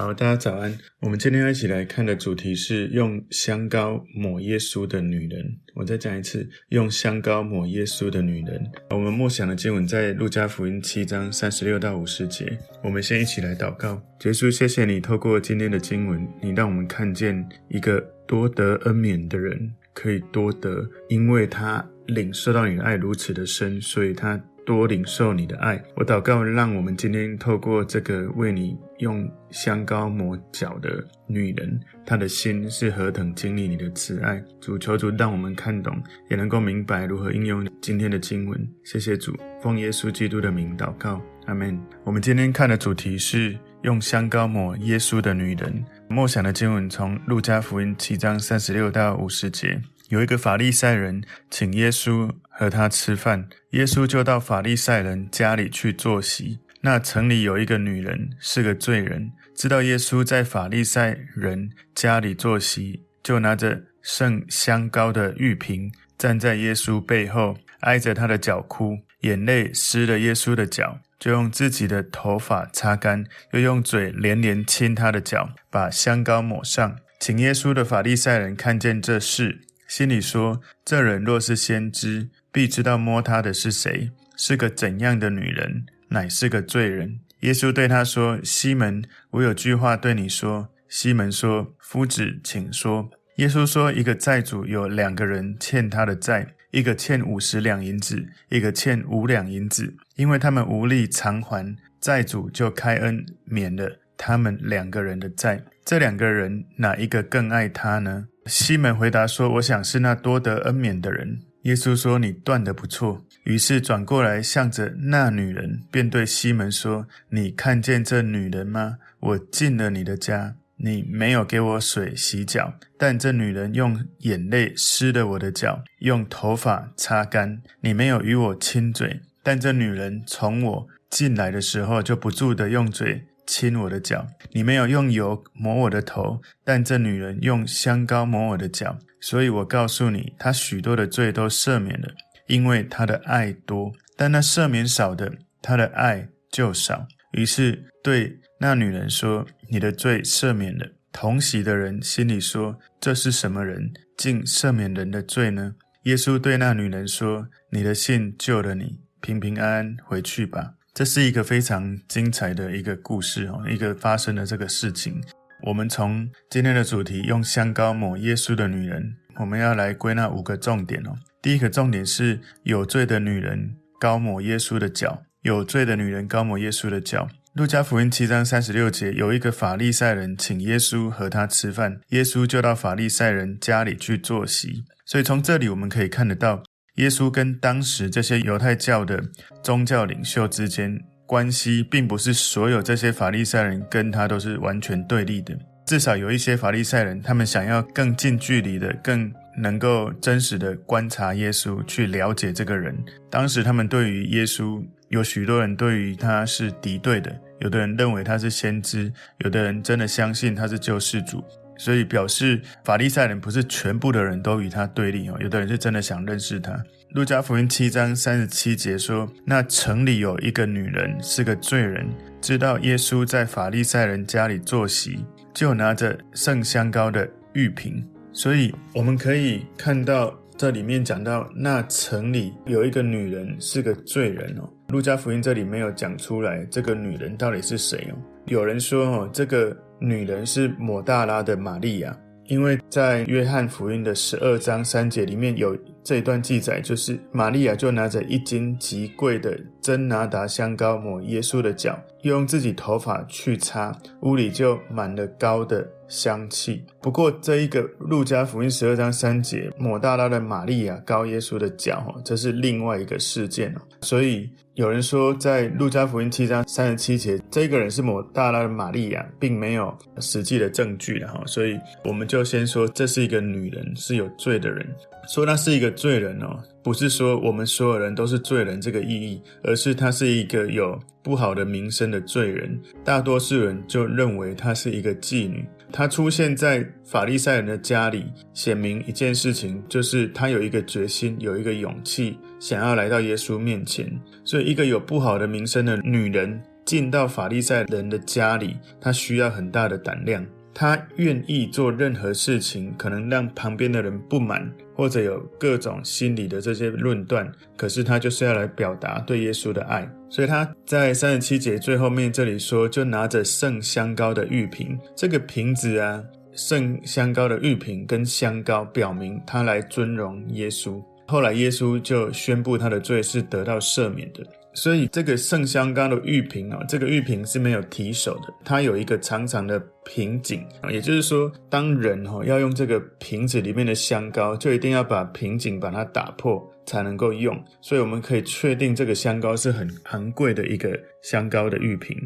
好，大家早安。我们今天要一起来看的主题是用香膏抹耶稣的女人。我再讲一次，用香膏抹耶稣的女人。我们默想的经文在路加福音七章三十六到五十节。我们先一起来祷告。耶稣，谢谢你透过今天的经文，你让我们看见一个多得恩免的人可以多得，因为他领受到你的爱如此的深，所以他。多领受你的爱，我祷告，让我们今天透过这个为你用香膏抹脚的女人，她的心是何等经历你的慈爱。主求主让我们看懂，也能够明白如何应用今天的经文。谢谢主，奉耶稣基督的名祷告，阿门。我们今天看的主题是用香膏抹耶稣的女人。默想的经文从路加福音七章三十六到五十节。有一个法利赛人请耶稣和他吃饭，耶稣就到法利赛人家里去坐席。那城里有一个女人是个罪人，知道耶稣在法利赛人家里坐席，就拿着盛香膏的玉瓶，站在耶稣背后，挨着他的脚哭，眼泪湿了耶稣的脚，就用自己的头发擦干，又用嘴连连亲他的脚，把香膏抹上。请耶稣的法利赛人看见这事。心里说：“这人若是先知，必知道摸他的是谁，是个怎样的女人，乃是个罪人。”耶稣对他说：“西门，我有句话对你说。”西门说：“夫子，请说。”耶稣说：“一个债主有两个人欠他的债，一个欠五十两银子，一个欠五两银子，因为他们无力偿还，债主就开恩免了他们两个人的债。这两个人哪一个更爱他呢？”西门回答说：“我想是那多得恩免的人。”耶稣说：“你断的不错。”于是转过来向着那女人，便对西门说：“你看见这女人吗？我进了你的家，你没有给我水洗脚，但这女人用眼泪湿了我的脚，用头发擦干。你没有与我亲嘴，但这女人从我进来的时候就不住地用嘴。”亲我的脚，你没有用油抹我的头，但这女人用香膏抹我的脚，所以我告诉你，她许多的罪都赦免了，因为她的爱多；但那赦免少的，她的爱就少。于是对那女人说：“你的罪赦免了。”同席的人心里说：“这是什么人，竟赦免人的罪呢？”耶稣对那女人说：“你的信救了你，平平安安回去吧。”这是一个非常精彩的一个故事哦，一个发生的这个事情。我们从今天的主题用香膏抹耶稣的女人，我们要来归纳五个重点哦。第一个重点是有罪的女人高抹耶稣的脚，有罪的女人高抹耶稣的脚。路加福音七章三十六节，有一个法利赛人请耶稣和他吃饭，耶稣就到法利赛人家里去坐席。所以从这里我们可以看得到。耶稣跟当时这些犹太教的宗教领袖之间关系，并不是所有这些法利赛人跟他都是完全对立的。至少有一些法利赛人，他们想要更近距离的、更能够真实的观察耶稣，去了解这个人。当时他们对于耶稣，有许多人对于他是敌对的，有的人认为他是先知，有的人真的相信他是救世主。所以表示法利赛人不是全部的人都与他对立哦，有的人是真的想认识他。路加福音七章三十七节说：“那城里有一个女人是个罪人，知道耶稣在法利赛人家里坐席，就拿着盛香膏的玉瓶。”所以我们可以看到这里面讲到，那城里有一个女人是个罪人哦。路加福音这里没有讲出来这个女人到底是谁哦。有人说哦，这个。女人是抹大拉的玛利亚，因为在约翰福音的十二章三节里面有这一段记载，就是玛利亚就拿着一斤极贵的真拿达香膏抹耶稣的脚，用自己头发去擦，屋里就满了膏的香气。不过这一个路加福音十二章三节抹大拉的玛利亚膏耶稣的脚，这是另外一个事件，所以。有人说，在路加福音七章三十七节，这个人是抹大拉的玛利亚，并没有实际的证据的哈，所以我们就先说这是一个女人，是有罪的人。说她是一个罪人哦，不是说我们所有人都是罪人这个意义，而是她是一个有不好的名声的罪人。大多数人就认为她是一个妓女。他出现在法利赛人的家里，显明一件事情，就是他有一个决心，有一个勇气，想要来到耶稣面前。所以，一个有不好的名声的女人进到法利赛人的家里，她需要很大的胆量。他愿意做任何事情，可能让旁边的人不满，或者有各种心理的这些论断。可是他就是要来表达对耶稣的爱，所以他在三十七节最后面这里说，就拿着盛香膏的玉瓶，这个瓶子啊，盛香膏的玉瓶跟香膏，表明他来尊荣耶稣。后来耶稣就宣布他的罪是得到赦免的。所以这个圣香膏的玉瓶啊，这个玉瓶是没有提手的，它有一个长长的瓶颈啊，也就是说，当人哈要用这个瓶子里面的香膏，就一定要把瓶颈把它打破才能够用。所以我们可以确定，这个香膏是很昂贵的一个香膏的玉瓶。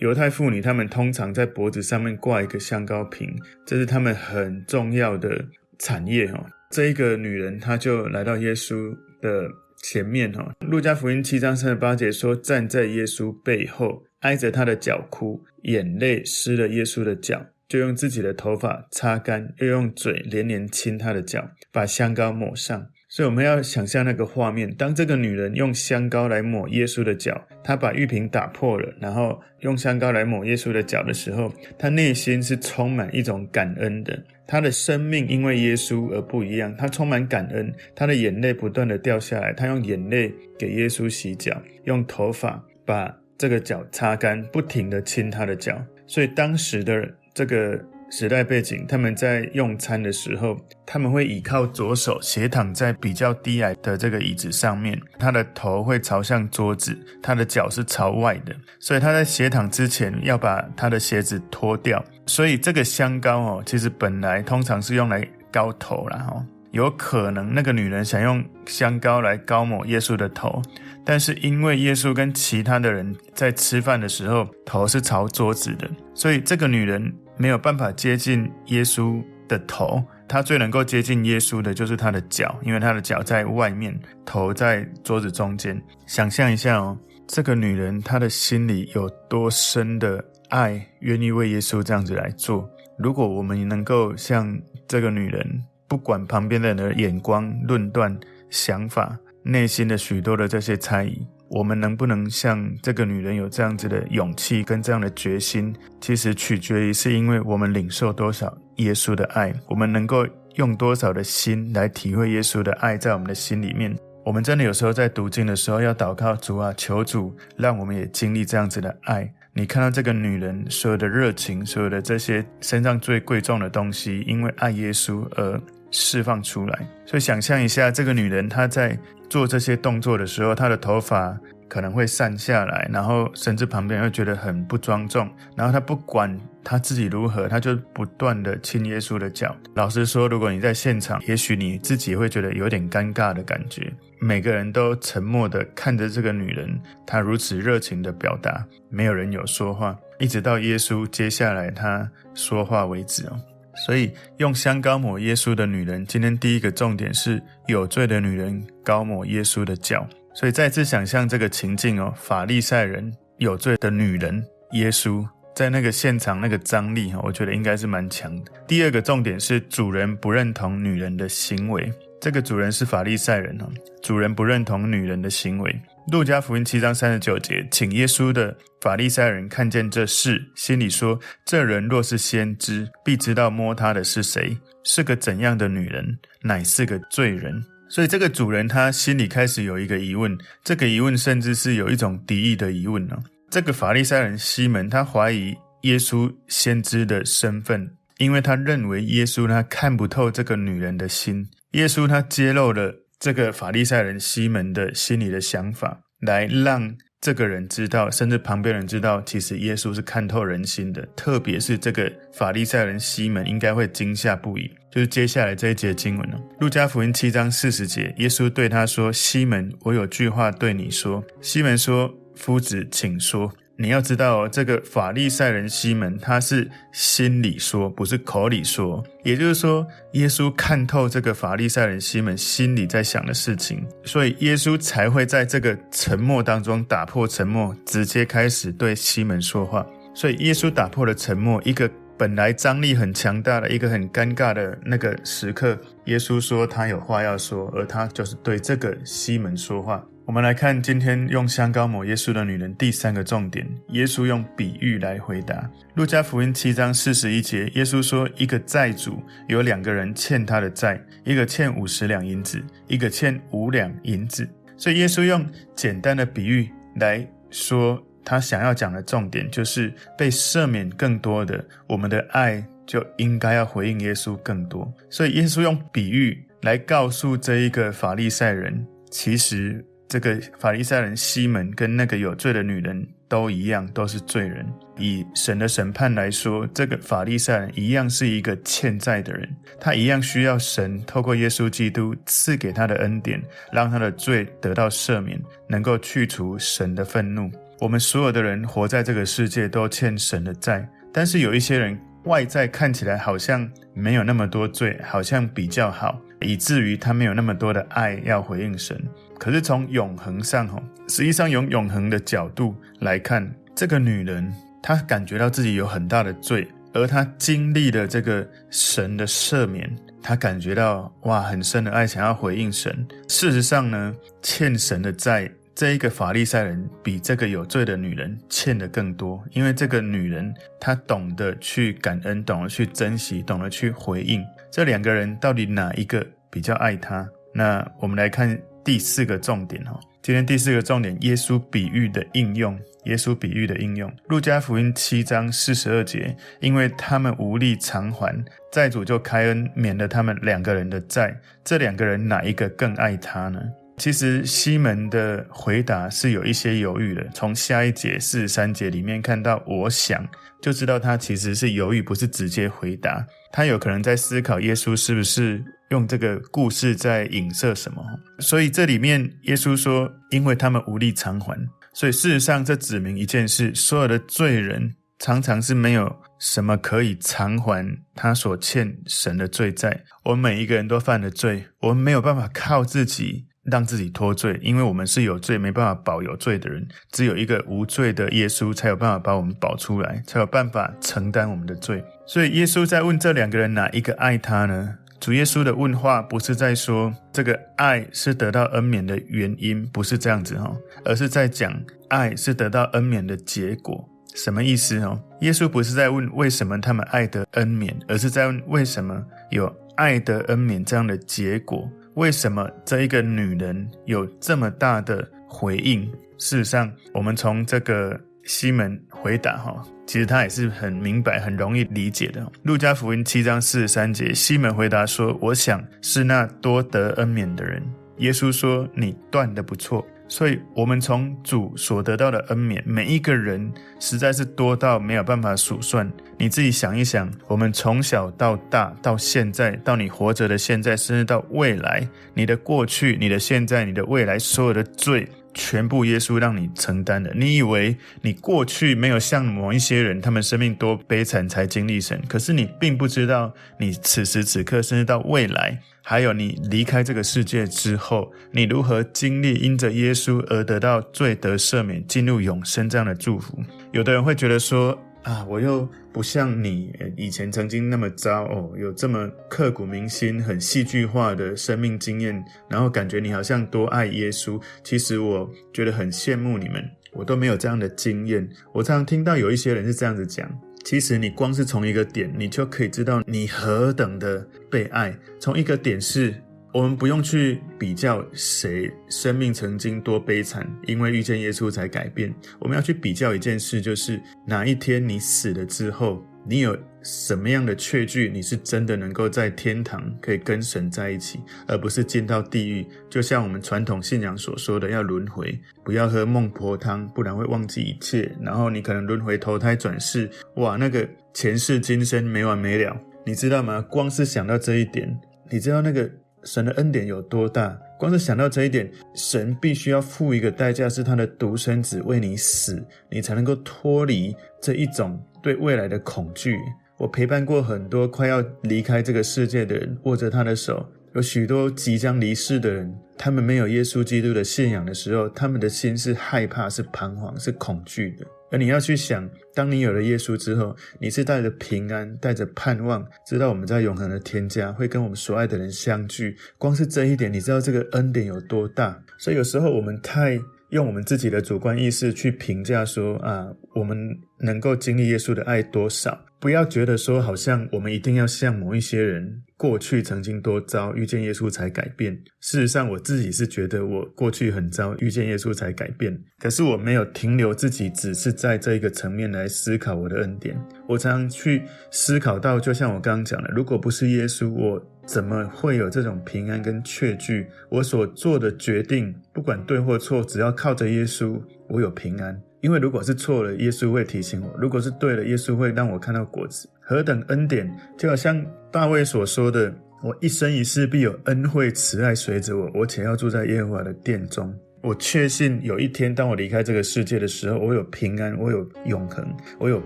犹太妇女她们通常在脖子上面挂一个香膏瓶，这是她们很重要的产业哈。这一个女人，她就来到耶稣的。前面哈，路加福音七章三十八节说，站在耶稣背后，挨着他的脚哭，眼泪湿了耶稣的脚，就用自己的头发擦干，又用嘴连连亲他的脚，把香膏抹上。所以我们要想象那个画面，当这个女人用香膏来抹耶稣的脚，她把玉瓶打破了，然后用香膏来抹耶稣的脚的时候，她内心是充满一种感恩的。他的生命因为耶稣而不一样，他充满感恩，他的眼泪不断的掉下来，他用眼泪给耶稣洗脚，用头发把这个脚擦干，不停的亲他的脚。所以当时的这个时代背景，他们在用餐的时候，他们会倚靠左手，斜躺在比较低矮的这个椅子上面，他的头会朝向桌子，他的脚是朝外的，所以他在斜躺之前要把他的鞋子脱掉。所以这个香膏哦，其实本来通常是用来膏头啦哈，有可能那个女人想用香膏来膏抹耶稣的头，但是因为耶稣跟其他的人在吃饭的时候头是朝桌子的，所以这个女人没有办法接近耶稣的头，他最能够接近耶稣的就是他的脚，因为他的脚在外面，头在桌子中间。想象一下哦，这个女人她的心里有多深的。爱愿意为耶稣这样子来做。如果我们能够像这个女人，不管旁边的人的眼光、论断、想法、内心的许多的这些猜疑，我们能不能像这个女人有这样子的勇气跟这样的决心？其实取决于是因为我们领受多少耶稣的爱，我们能够用多少的心来体会耶稣的爱在我们的心里面。我们真的有时候在读经的时候要祷告主啊，求主让我们也经历这样子的爱。你看到这个女人所有的热情，所有的这些身上最贵重的东西，因为爱耶稣而释放出来。所以想象一下，这个女人她在做这些动作的时候，他的头发可能会散下来，然后甚至旁边会觉得很不庄重。然后他不管他自己如何，他就不断的亲耶稣的脚。老实说，如果你在现场，也许你自己会觉得有点尴尬的感觉。每个人都沉默地看着这个女人，她如此热情的表达，没有人有说话，一直到耶稣接下来她说话为止哦。所以用香膏抹耶稣的女人，今天第一个重点是有罪的女人膏抹耶稣的脚。所以再次想象这个情境哦，法利赛人有罪的女人，耶稣在那个现场那个张力哈，我觉得应该是蛮强的。第二个重点是主人不认同女人的行为。这个主人是法利赛人哦，主人不认同女人的行为。路加福音七章三十九节，请耶稣的法利赛人看见这事，心里说：这人若是先知，必知道摸他的是谁，是个怎样的女人，乃是个罪人。所以这个主人他心里开始有一个疑问，这个疑问甚至是有一种敌意的疑问呢。这个法利赛人西门，他怀疑耶稣先知的身份，因为他认为耶稣他看不透这个女人的心。耶稣他揭露了这个法利赛人西门的心里的想法，来让这个人知道，甚至旁边人知道，其实耶稣是看透人心的。特别是这个法利赛人西门应该会惊吓不已。就是接下来这一节经文了，路加福音七章四十节，耶稣对他说：“西门，我有句话对你说。”西门说：“夫子，请说。”你要知道，这个法利赛人西门，他是心里说，不是口里说。也就是说，耶稣看透这个法利赛人西门心里在想的事情，所以耶稣才会在这个沉默当中打破沉默，直接开始对西门说话。所以耶稣打破了沉默，一个本来张力很强大的一个很尴尬的那个时刻，耶稣说他有话要说，而他就是对这个西门说话。我们来看今天用香膏抹耶稣的女人第三个重点，耶稣用比喻来回答。路加福音七章四十一节，耶稣说，一个债主有两个人欠他的债，一个欠五十两银子，一个欠五两银子。所以耶稣用简单的比喻来说，他想要讲的重点就是被赦免更多的，我们的爱就应该要回应耶稣更多。所以耶稣用比喻来告诉这一个法利赛人，其实。这个法利赛人西门跟那个有罪的女人都一样，都是罪人。以神的审判来说，这个法利赛人一样是一个欠债的人，他一样需要神透过耶稣基督赐给他的恩典，让他的罪得到赦免，能够去除神的愤怒。我们所有的人活在这个世界都欠神的债，但是有一些人外在看起来好像没有那么多罪，好像比较好，以至于他没有那么多的爱要回应神。可是从永恒上，哈，实际上用永恒的角度来看，这个女人她感觉到自己有很大的罪，而她经历了这个神的赦免，她感觉到哇很深的爱，想要回应神。事实上呢，欠神的债，这一个法利赛人比这个有罪的女人欠的更多，因为这个女人她懂得去感恩，懂得去珍惜，懂得去回应。这两个人到底哪一个比较爱她？那我们来看。第四个重点哈，今天第四个重点，耶稣比喻的应用。耶稣比喻的应用，路加福音七章四十二节，因为他们无力偿还，债主就开恩免了他们两个人的债。这两个人哪一个更爱他呢？其实西门的回答是有一些犹豫的。从下一节四十三节里面看到，我想就知道他其实是犹豫，不是直接回答。他有可能在思考耶稣是不是用这个故事在影射什么？所以这里面耶稣说，因为他们无力偿还，所以事实上这指明一件事：所有的罪人常常是没有什么可以偿还他所欠神的罪债。我们每一个人都犯了罪，我们没有办法靠自己让自己脱罪，因为我们是有罪，没办法保有罪的人。只有一个无罪的耶稣才有办法把我们保出来，才有办法承担我们的罪。所以耶稣在问这两个人哪一个爱他呢？主耶稣的问话不是在说这个爱是得到恩免的原因，不是这样子哈，而是在讲爱是得到恩免的结果。什么意思哦？耶稣不是在问为什么他们爱得恩免，而是在问为什么有爱得恩免这样的结果？为什么这一个女人有这么大的回应？事实上，我们从这个。西门回答：“哈，其实他也是很明白、很容易理解的。路加福音七章四十三节，西门回答说：‘我想是那多得恩免的人。’耶稣说：‘你断的不错。’所以，我们从主所得到的恩免，每一个人实在是多到没有办法数算。你自己想一想，我们从小到大，到现在，到你活着的现在，甚至到未来，你的过去、你的现在、你的未来，所有的罪。”全部耶稣让你承担的。你以为你过去没有像某一些人，他们生命多悲惨才经历神，可是你并不知道，你此时此刻，甚至到未来，还有你离开这个世界之后，你如何经历因着耶稣而得到罪得赦免、进入永生这样的祝福。有的人会觉得说，啊，我又不像你以前曾经那么糟哦，有这么刻骨铭心、很戏剧化的生命经验，然后感觉你好像多爱耶稣。其实我觉得很羡慕你们，我都没有这样的经验。我常常听到有一些人是这样子讲，其实你光是从一个点，你就可以知道你何等的被爱。从一个点是。我们不用去比较谁生命曾经多悲惨，因为遇见耶稣才改变。我们要去比较一件事，就是哪一天你死了之后，你有什么样的确据，你是真的能够在天堂可以跟神在一起，而不是进到地狱。就像我们传统信仰所说的，要轮回，不要喝孟婆汤，不然会忘记一切。然后你可能轮回投胎转世，哇，那个前世今生没完没了，你知道吗？光是想到这一点，你知道那个。神的恩典有多大？光是想到这一点，神必须要付一个代价，是他的独生子为你死，你才能够脱离这一种对未来的恐惧。我陪伴过很多快要离开这个世界的人，握着他的手，有许多即将离世的人，他们没有耶稣基督的信仰的时候，他们的心是害怕、是彷徨、是恐惧的。而你要去想，当你有了耶稣之后，你是带着平安、带着盼望，知道我们在永恒的天家会跟我们所爱的人相聚。光是这一点，你知道这个恩典有多大？所以有时候我们太用我们自己的主观意识去评价说啊，我们能够经历耶稣的爱多少？不要觉得说好像我们一定要像某一些人。过去曾经多糟，遇见耶稣才改变。事实上，我自己是觉得我过去很糟，遇见耶稣才改变。可是我没有停留自己，只是在这一个层面来思考我的恩典。我常常去思考到，就像我刚刚讲的，如果不是耶稣，我怎么会有这种平安跟确据？我所做的决定，不管对或错，只要靠着耶稣，我有平安。因为如果是错了，耶稣会提醒我；如果是对了，耶稣会让我看到果子。何等恩典！就好像大卫所说的：“我一生一世必有恩惠慈爱随着我，我且要住在耶和华的殿中。”我确信有一天，当我离开这个世界的时候，我有平安，我有永恒，我有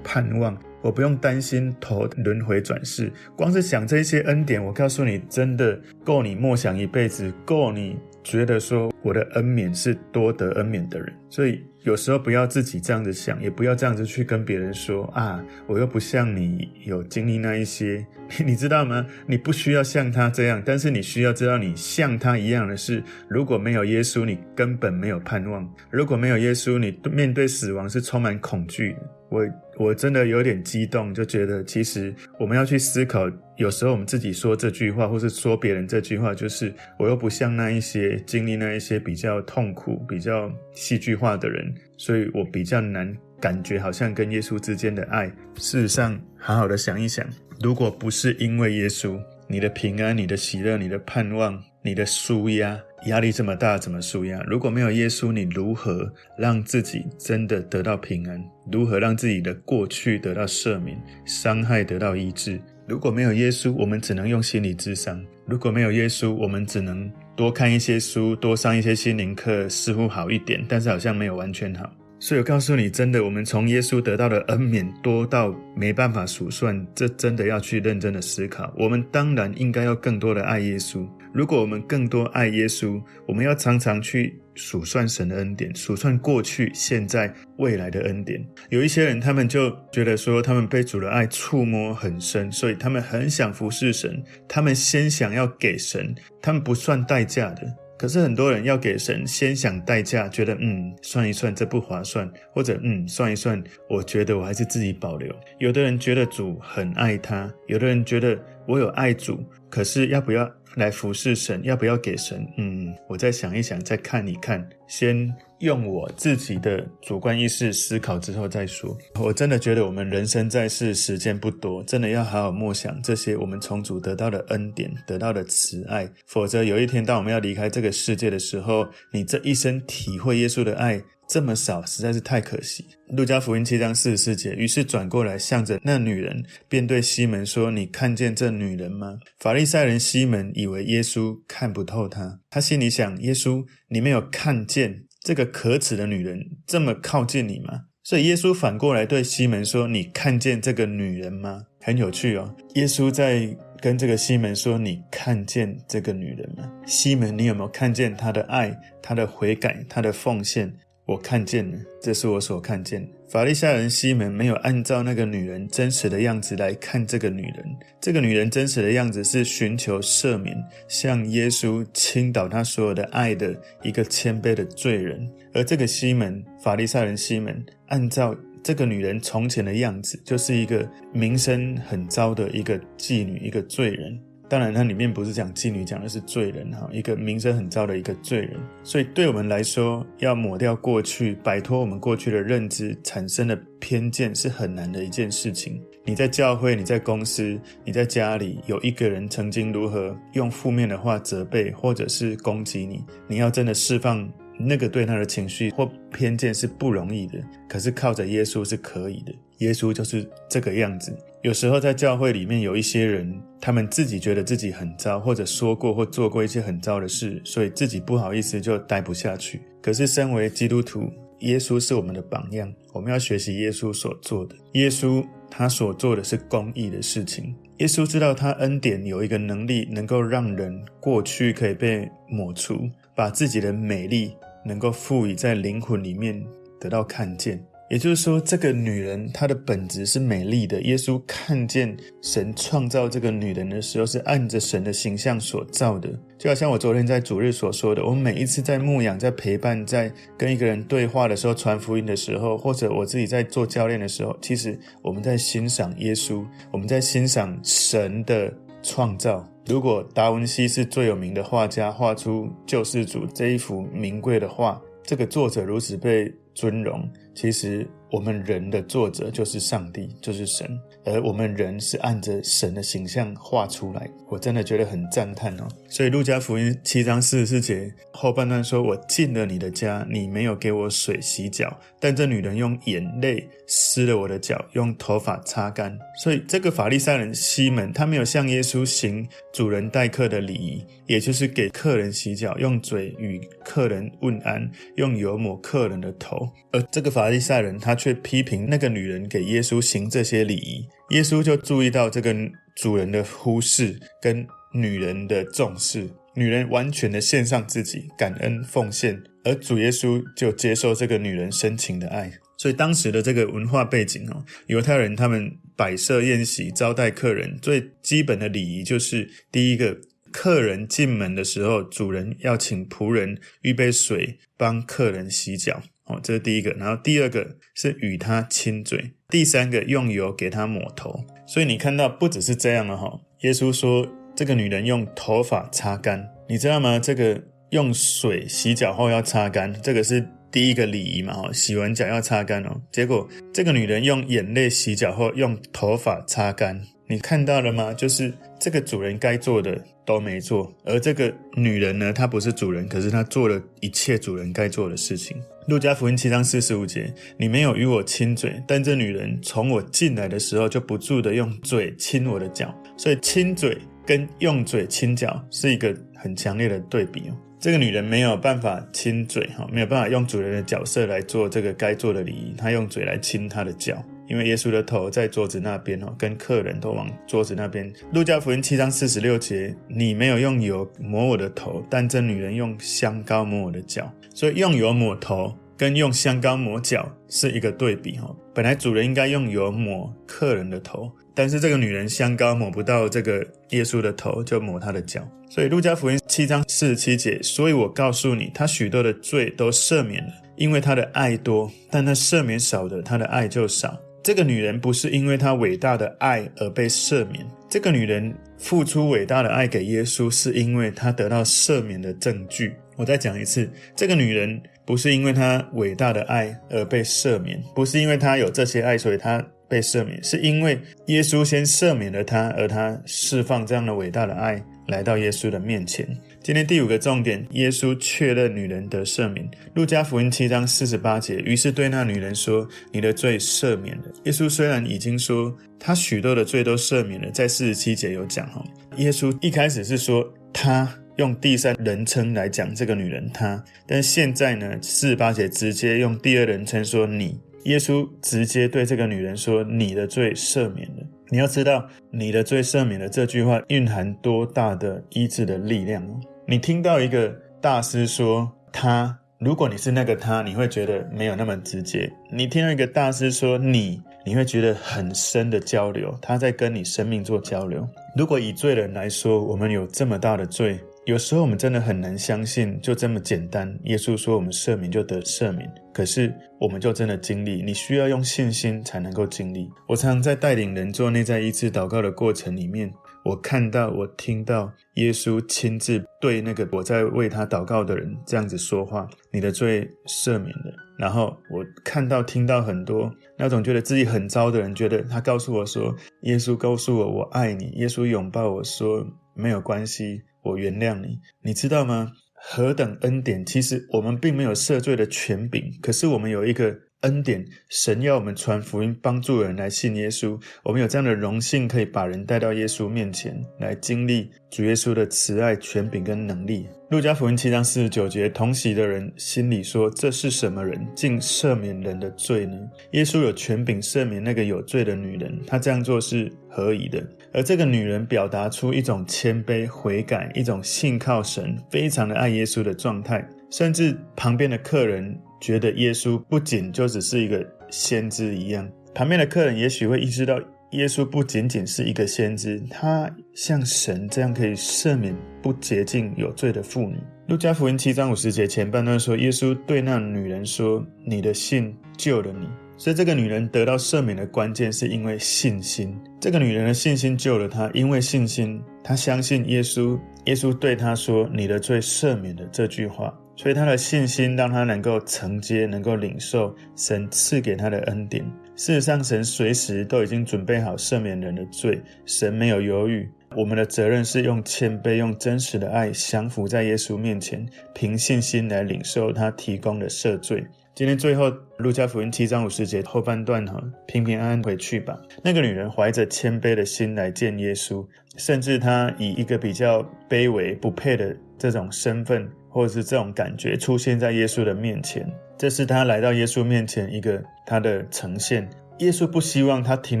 盼望，我不用担心头轮回转世。光是想这些恩典，我告诉你，真的够你默想一辈子，够你觉得说我的恩免是多得恩免的人。所以。有时候不要自己这样子想，也不要这样子去跟别人说啊，我又不像你有经历那一些，你知道吗？你不需要像他这样，但是你需要知道，你像他一样的是，如果没有耶稣，你根本没有盼望；如果没有耶稣，你面对死亡是充满恐惧的。我我真的有点激动，就觉得其实我们要去思考，有时候我们自己说这句话，或是说别人这句话，就是我又不像那一些经历那一些比较痛苦、比较戏剧化的人，所以我比较难感觉好像跟耶稣之间的爱。事实上，好好的想一想，如果不是因为耶稣，你的平安、你的喜乐、你的盼望、你的舒压。压力这么大，怎么舒压？如果没有耶稣，你如何让自己真的得到平安？如何让自己的过去得到赦免，伤害得到医治？如果没有耶稣，我们只能用心理智商；如果没有耶稣，我们只能多看一些书，多上一些心灵课，似乎好一点，但是好像没有完全好。所以我告诉你，真的，我们从耶稣得到的恩免多到没办法数算，这真的要去认真的思考。我们当然应该要更多的爱耶稣。如果我们更多爱耶稣，我们要常常去数算神的恩典，数算过去、现在、未来的恩典。有一些人，他们就觉得说，他们被主的爱触摸很深，所以他们很想服侍神，他们先想要给神，他们不算代价的。可是很多人要给神，先想代价，觉得嗯，算一算这不划算，或者嗯，算一算，我觉得我还是自己保留。有的人觉得主很爱他，有的人觉得我有爱主，可是要不要？来服侍神，要不要给神？嗯，我再想一想，再看一看，先用我自己的主观意识思考之后再说。我真的觉得我们人生在世时间不多，真的要好好默想这些我们从主得到的恩典、得到的慈爱，否则有一天当我们要离开这个世界的时候，你这一生体会耶稣的爱。这么少，实在是太可惜。路加福音七章四十四节，于是转过来向着那女人，便对西门说：“你看见这女人吗？”法利赛人西门以为耶稣看不透他，他心里想：耶稣，你没有看见这个可耻的女人这么靠近你吗？所以耶稣反过来对西门说：“你看见这个女人吗？”很有趣哦。耶稣在跟这个西门说：“你看见这个女人吗？西门，你有没有看见她的爱、她的悔改、她的奉献？”我看见了，这是我所看见的。法利赛人西门没有按照那个女人真实的样子来看这个女人。这个女人真实的样子是寻求赦免，向耶稣倾倒他所有的爱的一个谦卑的罪人。而这个西门，法利赛人西门，按照这个女人从前的样子，就是一个名声很糟的一个妓女，一个罪人。当然，它里面不是讲妓女，讲的是罪人哈，一个名声很糟的一个罪人。所以，对我们来说，要抹掉过去，摆脱我们过去的认知产生的偏见，是很难的一件事情。你在教会，你在公司，你在家里，有一个人曾经如何用负面的话责备或者是攻击你，你要真的释放那个对他的情绪或偏见是不容易的。可是靠着耶稣是可以的，耶稣就是这个样子。有时候在教会里面有一些人，他们自己觉得自己很糟，或者说过或做过一些很糟的事，所以自己不好意思就待不下去。可是身为基督徒，耶稣是我们的榜样，我们要学习耶稣所做的。耶稣他所做的是公义的事情。耶稣知道他恩典有一个能力，能够让人过去可以被抹除，把自己的美丽能够赋予在灵魂里面得到看见。也就是说，这个女人她的本质是美丽的。耶稣看见神创造这个女人的时候，是按着神的形象所造的。就好像我昨天在主日所说的，我们每一次在牧养、在陪伴、在跟一个人对话的时候、传福音的时候，或者我自己在做教练的时候，其实我们在欣赏耶稣，我们在欣赏神的创造。如果达文西是最有名的画家，画出救世主这一幅名贵的画，这个作者如此被尊荣。其实，我们人的作者就是上帝，就是神，而我们人是按着神的形象画出来。我真的觉得很赞叹哦。所以，路加福音七章四十四节后半段说：“我进了你的家，你没有给我水洗脚，但这女人用眼泪湿了我的脚，用头发擦干。”所以，这个法利赛人西门，他没有向耶稣行主人待客的礼仪，也就是给客人洗脚，用嘴与客人问安，用油抹客人的头。而这个法利赛人，他。却批评那个女人给耶稣行这些礼仪，耶稣就注意到这个主人的忽视跟女人的重视，女人完全的献上自己，感恩奉献，而主耶稣就接受这个女人深情的爱。所以当时的这个文化背景哦，犹太人他们摆设宴席招待客人，最基本的礼仪就是第一个，客人进门的时候，主人要请仆人预备水帮客人洗脚。哦，这是第一个，然后第二个是与他亲嘴，第三个用油给他抹头。所以你看到不只是这样了哈。耶稣说这个女人用头发擦干，你知道吗？这个用水洗脚后要擦干，这个是第一个礼仪嘛？哈，洗完脚要擦干哦。结果这个女人用眼泪洗脚后用头发擦干，你看到了吗？就是这个主人该做的都没做，而这个女人呢，她不是主人，可是她做了一切主人该做的事情。路加福音七章四十五节，你没有与我亲嘴，但这女人从我进来的时候就不住地用嘴亲我的脚，所以亲嘴跟用嘴亲脚是一个很强烈的对比哦。这个女人没有办法亲嘴哈，没有办法用主人的角色来做这个该做的礼仪，她用嘴来亲她的脚。因为耶稣的头在桌子那边哦，跟客人都往桌子那边。路加福音七章四十六节，你没有用油抹我的头，但这女人用香膏抹我的脚。所以用油抹头跟用香膏抹脚是一个对比哈。本来主人应该用油抹客人的头，但是这个女人香膏抹不到这个耶稣的头，就抹他的脚。所以路加福音七章四十七节，所以我告诉你，他许多的罪都赦免了，因为他的爱多；但他赦免少的，他的爱就少。这个女人不是因为她伟大的爱而被赦免，这个女人付出伟大的爱给耶稣，是因为她得到赦免的证据。我再讲一次，这个女人不是因为她伟大的爱而被赦免，不是因为她有这些爱，所以她被赦免，是因为耶稣先赦免了她，而她释放这样的伟大的爱来到耶稣的面前。今天第五个重点，耶稣确认女人得赦免。路加福音七章四十八节，于是对那女人说：“你的罪赦免了。”耶稣虽然已经说他许多的罪都赦免了，在四十七节有讲哈。耶稣一开始是说他用第三人称来讲这个女人他，但现在呢，四十八节直接用第二人称说你。耶稣直接对这个女人说：“你的罪赦免了。”你要知道，“你的罪赦免了”这句话蕴含多大的医治的力量哦。你听到一个大师说他，如果你是那个他，你会觉得没有那么直接。你听到一个大师说你，你会觉得很深的交流，他在跟你生命做交流。如果以罪人来说，我们有这么大的罪。有时候我们真的很难相信，就这么简单。耶稣说我们赦免就得赦免，可是我们就真的经历。你需要用信心才能够经历。我常常在带领人做内在医治祷告的过程里面，我看到、我听到耶稣亲自对那个我在为他祷告的人这样子说话：“你的罪赦免了。”然后我看到、听到很多那种觉得自己很糟的人，觉得他告诉我说：“耶稣告诉我我爱你。”耶稣拥抱我说：“没有关系。”我原谅你，你知道吗？何等恩典！其实我们并没有赦罪的权柄，可是我们有一个恩典，神要我们传福音，帮助人来信耶稣。我们有这样的荣幸，可以把人带到耶稣面前来经历主耶稣的慈爱、权柄跟能力。路加福音七章四十九节，同席的人心里说：“这是什么人，竟赦免人的罪呢？”耶稣有权柄赦免那个有罪的女人，他这样做是合宜的。而这个女人表达出一种谦卑、悔改，一种信靠神、非常的爱耶稣的状态，甚至旁边的客人。觉得耶稣不仅就只是一个先知一样，旁边的客人也许会意识到，耶稣不仅仅是一个先知，他像神这样可以赦免不洁净有罪的妇女。路加福音七章五十节前半段说，耶稣对那女人说：“你的信救了你。”所以这个女人得到赦免的关键是因为信心。这个女人的信心救了她，因为信心，她相信耶稣。耶稣对她说：“你的罪赦免了。”这句话。所以他的信心让他能够承接，能够领受神赐给他的恩典。事实上，神随时都已经准备好赦免人的罪，神没有犹豫。我们的责任是用谦卑、用真实的爱降服在耶稣面前，凭信心来领受他提供的赦罪。今天最后，路加福音七章五十节后半段哈，平平安安回去吧。那个女人怀着谦卑的心来见耶稣，甚至她以一个比较卑微、不配的这种身份。或者是这种感觉出现在耶稣的面前，这是他来到耶稣面前一个他的呈现。耶稣不希望他停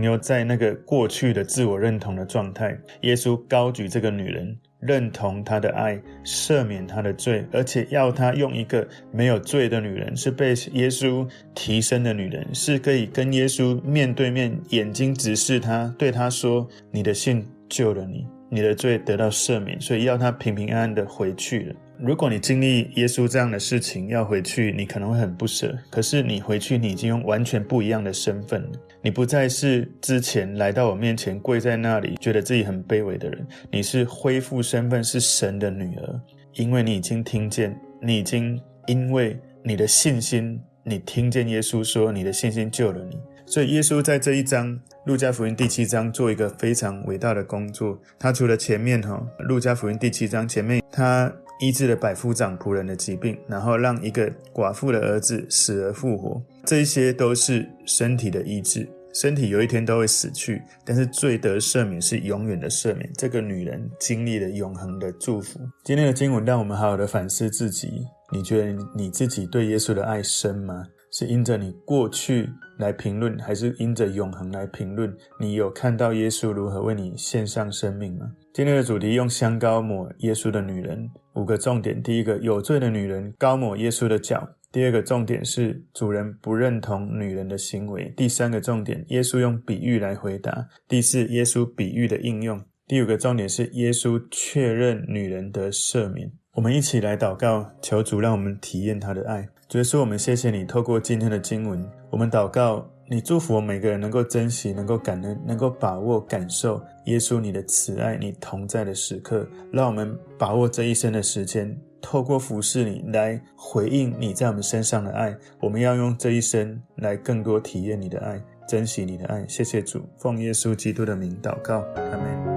留在那个过去的自我认同的状态。耶稣高举这个女人，认同她的爱，赦免她的罪，而且要她用一个没有罪的女人，是被耶稣提升的女人，是可以跟耶稣面对面，眼睛直视他，对他说：“你的信救了你，你的罪得到赦免。”所以要她平平安安的回去了。如果你经历耶稣这样的事情，要回去，你可能会很不舍。可是你回去，你已经用完全不一样的身份了。你不再是之前来到我面前跪在那里，觉得自己很卑微的人。你是恢复身份，是神的女儿，因为你已经听见，你已经因为你的信心，你听见耶稣说，你的信心救了你。所以耶稣在这一章，路加福音第七章做一个非常伟大的工作。他除了前面哈，路加福音第七章前面他。医治了百夫长仆人的疾病，然后让一个寡妇的儿子死而复活，这些都是身体的医治。身体有一天都会死去，但是罪得赦免是永远的赦免。这个女人经历了永恒的祝福。今天的经文让我们好好的反思自己：你觉得你自己对耶稣的爱深吗？是因着你过去来评论，还是因着永恒来评论？你有看到耶稣如何为你献上生命吗？今天的主题用香膏抹耶稣的女人，五个重点：第一个，有罪的女人高抹耶稣的脚；第二个重点是主人不认同女人的行为；第三个重点，耶稣用比喻来回答；第四，耶稣比喻的应用；第五个重点是耶稣确认女人的赦免。我们一起来祷告，求主让我们体验他的爱。主耶稣，我们谢谢你，透过今天的经文，我们祷告，你祝福我每个人能够珍惜，能够感恩，能够把握感受耶稣你的慈爱，你同在的时刻，让我们把握这一生的时间，透过服侍你来回应你在我们身上的爱。我们要用这一生来更多体验你的爱，珍惜你的爱。谢谢主，奉耶稣基督的名祷告，阿门。